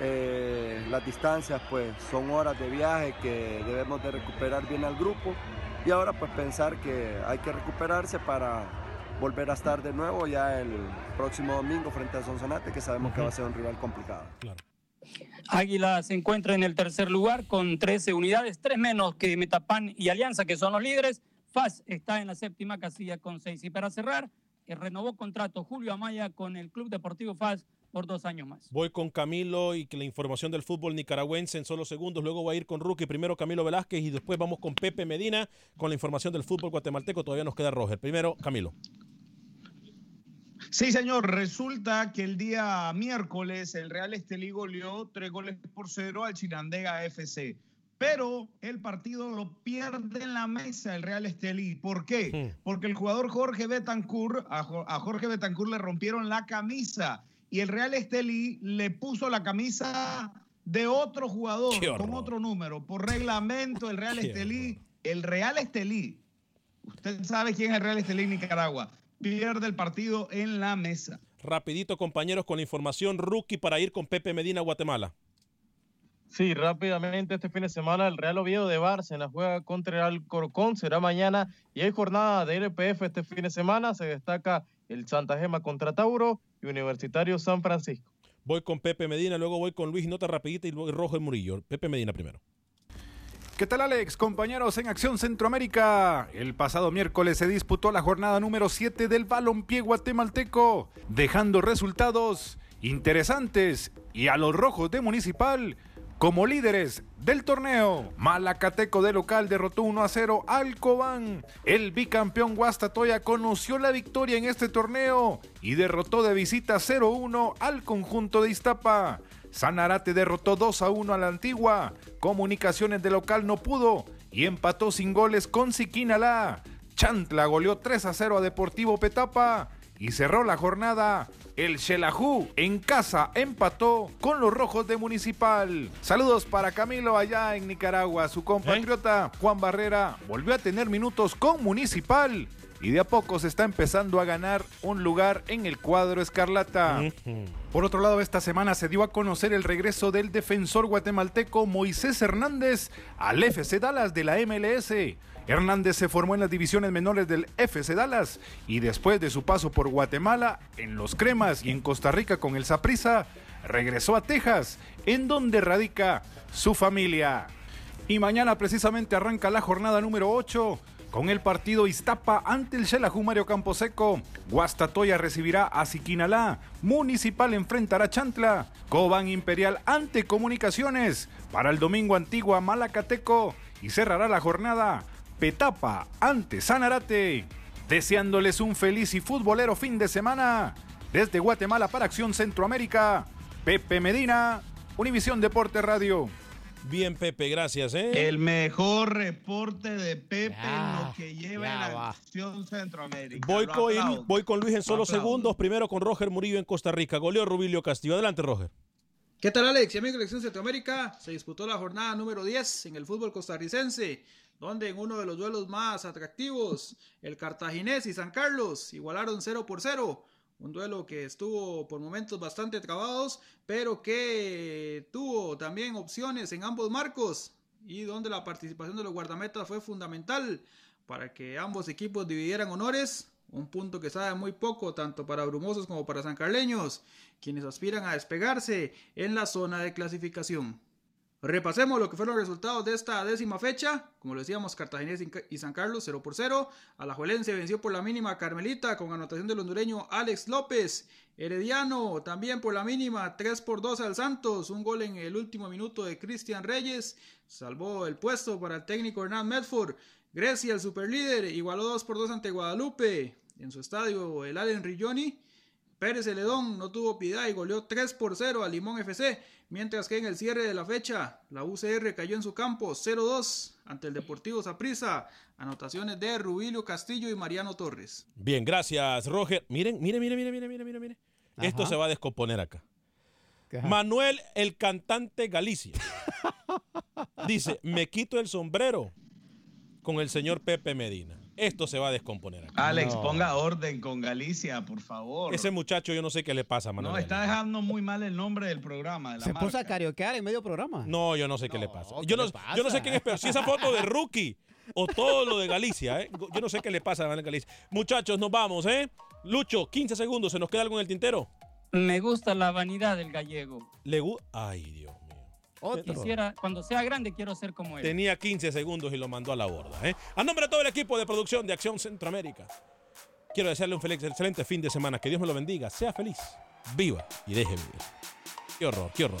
Eh, las distancias pues son horas de viaje que debemos de recuperar bien al grupo y ahora pues pensar que hay que recuperarse para volver a estar de nuevo ya el próximo domingo frente a Sonsonate que sabemos que va a ser un rival complicado. Águila se encuentra en el tercer lugar con 13 unidades, tres menos que Metapan y Alianza, que son los líderes. FAS está en la séptima casilla con seis. Y para cerrar, que renovó contrato Julio Amaya con el Club Deportivo FAS por dos años más. Voy con Camilo y que la información del fútbol nicaragüense en solo segundos. Luego voy a ir con Rookie, primero Camilo Velázquez y después vamos con Pepe Medina con la información del fútbol guatemalteco. Todavía nos queda Roger. Primero, Camilo. Sí, señor. Resulta que el día miércoles el Real Estelí goleó tres goles por cero al Chinandega FC. Pero el partido lo pierde en la mesa el Real Estelí. ¿Por qué? Porque el jugador Jorge Betancourt, a, Jo- a Jorge Betancourt le rompieron la camisa y el Real Estelí le puso la camisa de otro jugador con otro número. Por reglamento, el Real Estelí, el Real Estelí, usted sabe quién es el Real Estelí Nicaragua, pierde el partido en la mesa. Rapidito, compañeros, con la información Rookie para ir con Pepe Medina, Guatemala. Sí, rápidamente este fin de semana el Real Oviedo de Bárcena juega contra el Alcorcón, será mañana y hay jornada de RPF este fin de semana, se destaca el Santa Gema contra Tauro y Universitario San Francisco. Voy con Pepe Medina, luego voy con Luis Nota Rapidita y luego Roger Murillo. Pepe Medina primero. ¿Qué tal Alex? Compañeros en Acción Centroamérica. El pasado miércoles se disputó la jornada número 7 del balompié guatemalteco, dejando resultados interesantes y a los rojos de Municipal como líderes del torneo. Malacateco de local derrotó 1 a 0 al Cobán. El bicampeón Guastatoya conoció la victoria en este torneo y derrotó de visita 0-1 al conjunto de Iztapa. Sanarate derrotó 2 a 1 a la antigua. Comunicaciones de local no pudo y empató sin goles con Siquinalá. Chantla goleó 3 a 0 a Deportivo Petapa y cerró la jornada. El Xelajú en casa empató con los rojos de Municipal. Saludos para Camilo allá en Nicaragua. Su compatriota Juan Barrera volvió a tener minutos con Municipal y de a poco se está empezando a ganar un lugar en el cuadro escarlata. Por otro lado, esta semana se dio a conocer el regreso del defensor guatemalteco Moisés Hernández al FC Dallas de la MLS. Hernández se formó en las divisiones menores del FC Dallas y después de su paso por Guatemala, en Los Cremas y en Costa Rica con el Saprissa, regresó a Texas, en donde radica su familia. Y mañana precisamente arranca la jornada número 8 con el partido Iztapa ante el Xelajú Mario Camposeco. Guastatoya recibirá a Siquinalá. Municipal enfrentará a Chantla. Cobán Imperial ante Comunicaciones. Para el domingo Antigua Malacateco. Y cerrará la jornada Petapa ante Sanarate. Deseándoles un feliz y futbolero fin de semana. Desde Guatemala para Acción Centroamérica. Pepe Medina, Univisión Deporte Radio. Bien, Pepe, gracias. ¿eh? El mejor reporte de Pepe Ya, en lo que lleva en la. Acción Centroamérica. Voy con, aplaudo. voy con Luis en solo segundos. Primero con Roger Murillo en Costa Rica. Goleó Rubilio Castillo. Adelante, Roger. ¿Qué tal Alex y amigos de Elección Centroamérica? Se disputó la jornada número 10 en el fútbol costarricense, donde en uno de los duelos más atractivos, el Cartaginés y San Carlos igualaron 0 por 0. Un duelo que estuvo por momentos bastante trabados, pero que tuvo también opciones en ambos marcos y donde la participación de los guardametas fue fundamental para que ambos equipos dividieran honores. Un punto que sabe muy poco tanto para brumosos como para sancarleños, quienes aspiran a despegarse en la zona de clasificación. Repasemos lo que fueron los resultados de esta décima fecha. Como lo decíamos, Cartaginés y San Carlos 0 por 0. Alajuelense venció por la mínima Carmelita con anotación del hondureño Alex López. Herediano también por la mínima 3 por 2 al Santos. Un gol en el último minuto de Cristian Reyes. Salvó el puesto para el técnico Hernán Medford. Grecia, el superlíder, igualó 2 por 2 ante Guadalupe. En su estadio, el Allen Rigioni. Pérez Celedón no tuvo piedad y goleó 3 por 0 a Limón FC, mientras que en el cierre de la fecha la UCR cayó en su campo 0-2 ante el Deportivo Saprissa. Anotaciones de Rubilio Castillo y Mariano Torres. Bien, gracias, Roger. Miren, miren, miren, miren, miren, miren, miren. Esto se va a descomponer acá. Ajá. Manuel, el cantante Galicia. Dice, me quito el sombrero con el señor Pepe Medina. Esto se va a descomponer acá. Alex, ponga orden con Galicia, por favor. Ese muchacho yo no sé qué le pasa, Manuel. No, está dejando muy mal el nombre del programa. De la Se puso a carioquear en medio programa. No, yo no sé qué le pasa. ¿qué Yo no, pasa? yo no sé quién es peor. Si esa foto de Rookie o todo lo de Galicia, ¿eh? Yo no sé qué le pasa a Manuel Galicia. Muchachos, nos vamos, ¿eh? Lucho, 15 segundos. ¿Se nos queda algo en el tintero? Me gusta la vanidad del gallego. Le gu- Ay, Dios mío. Quisiera, cuando sea grande, quiero ser como él. Tenía 15 segundos y lo mandó a la borda. ¿eh? A nombre de todo el equipo de producción de Acción Centroamérica, quiero desearle un feliz, excelente fin de semana. Que Dios me lo bendiga. Sea feliz, viva y deje vivir. Qué horror, qué horror.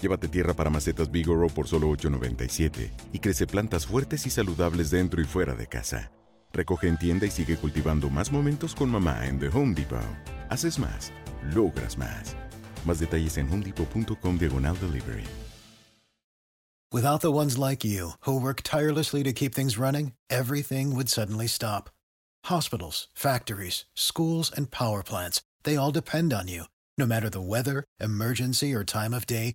Llévate tierra para macetas Bigoro por solo $8.97 y crece plantas fuertes y saludables dentro y fuera de casa. Recoge en tienda y sigue cultivando más momentos con mamá en The Home Depot. Haces más, logras más. Más detalles en homedepot.com diagonal delivery. Without the ones like you, who work tirelessly to keep things running, everything would suddenly stop. Hospitals, factories, schools, and power plants, they all depend on you. No matter the weather, emergency, or time of day,